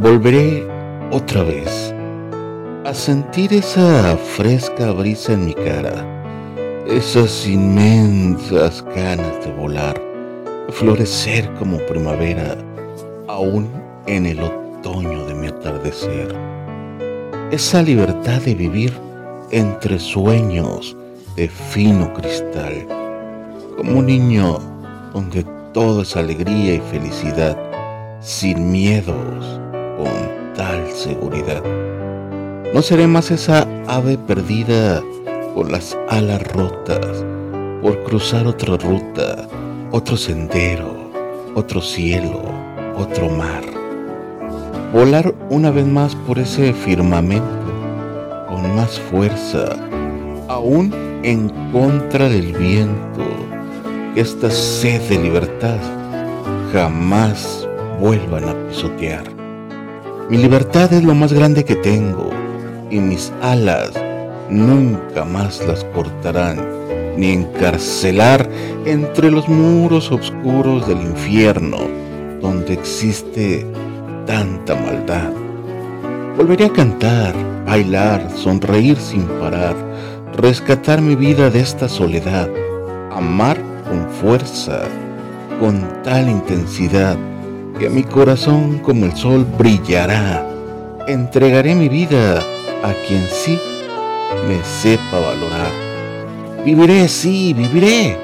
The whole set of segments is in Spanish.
volveré otra vez a sentir esa fresca brisa en mi cara, esas inmensas ganas de volar, florecer como primavera, aún en el otoño de mi atardecer. Esa libertad de vivir entre sueños de fino cristal, como un niño donde todo es alegría y felicidad, sin miedos, seguridad. No seré más esa ave perdida con las alas rotas por cruzar otra ruta, otro sendero, otro cielo, otro mar. Volar una vez más por ese firmamento con más fuerza, aún en contra del viento, que esta sed de libertad jamás vuelvan a pisotear. Mi libertad es lo más grande que tengo y mis alas nunca más las cortarán ni encarcelar entre los muros oscuros del infierno donde existe tanta maldad. Volveré a cantar, bailar, sonreír sin parar, rescatar mi vida de esta soledad, amar con fuerza, con tal intensidad que mi corazón como el sol brillará. Entregaré mi vida a quien sí me sepa valorar. Viviré, sí, viviré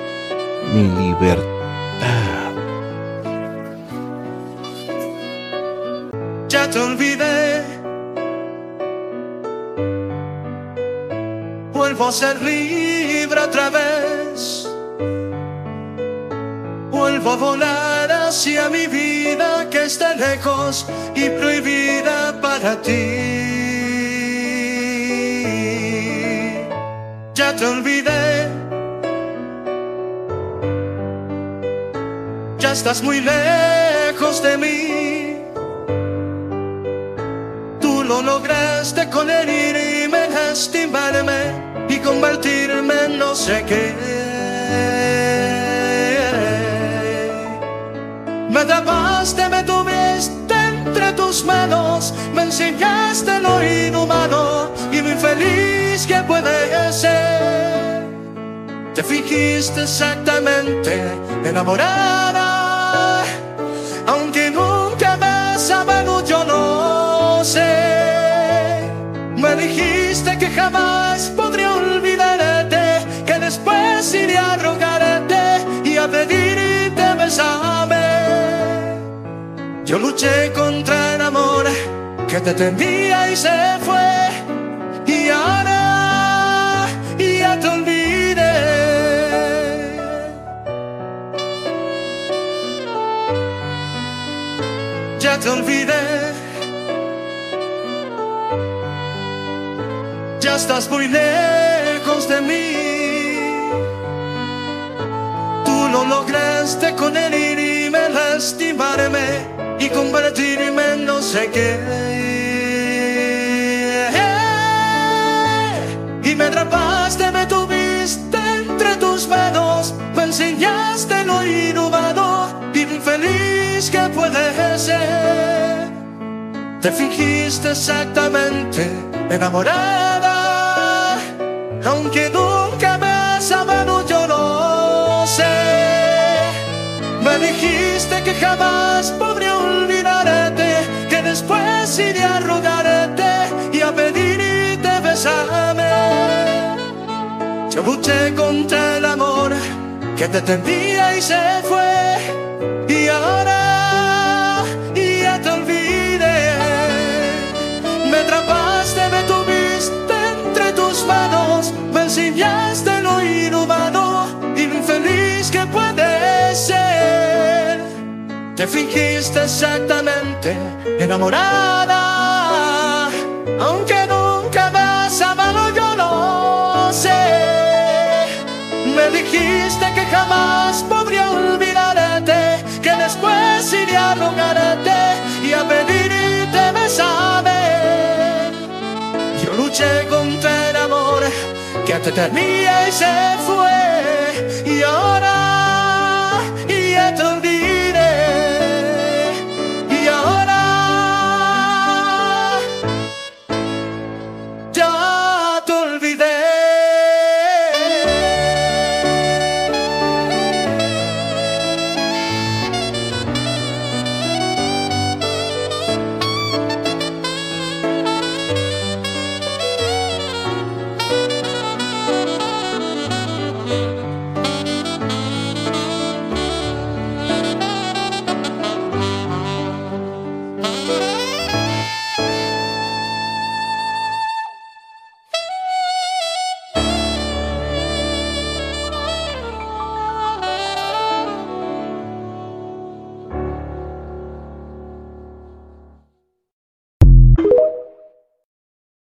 mi libertad. Ya te olvidé. Vuelvo a ser libre otra vez. Vuelvo a volar hacia mi vida que está lejos y prohibida para ti. Ya te olvidé. Ya estás muy lejos de mí. Tú lo lograste con herirme, lastimarme y convertirme en no sé qué. Tus manos, me enseñaste lo inhumano y lo infeliz que puede ser. Te fijiste exactamente enamorada, aunque nunca me has amado, yo no sé. Me dijiste que jamás podría olvidarte, que después iría a rogarte y a pedirte besame. Yo luché contra el amor que te tenía y se fue. Y ahora ya te olvidé. Ya te olvidé. Ya estás muy lejos de mí. Tú lo lograste con el Y me atrapaste, me tuviste entre tus manos, me enseñaste lo inhumano, infeliz que puede ser. Te fingiste exactamente enamorada, aunque nunca me has amado, yo no sé. Me dijiste que jamás podría olvidarte, luché contra el amor que te tenía y se fue, y ahora ya te olvidé. Me atrapaste, me tuviste entre tus manos, me enseñaste lo inhumano, infeliz que puede ser. Te fingiste exactamente enamorada, a rogarte y a pedirte besame. Yo luché contra el amor que te tenía y se fue,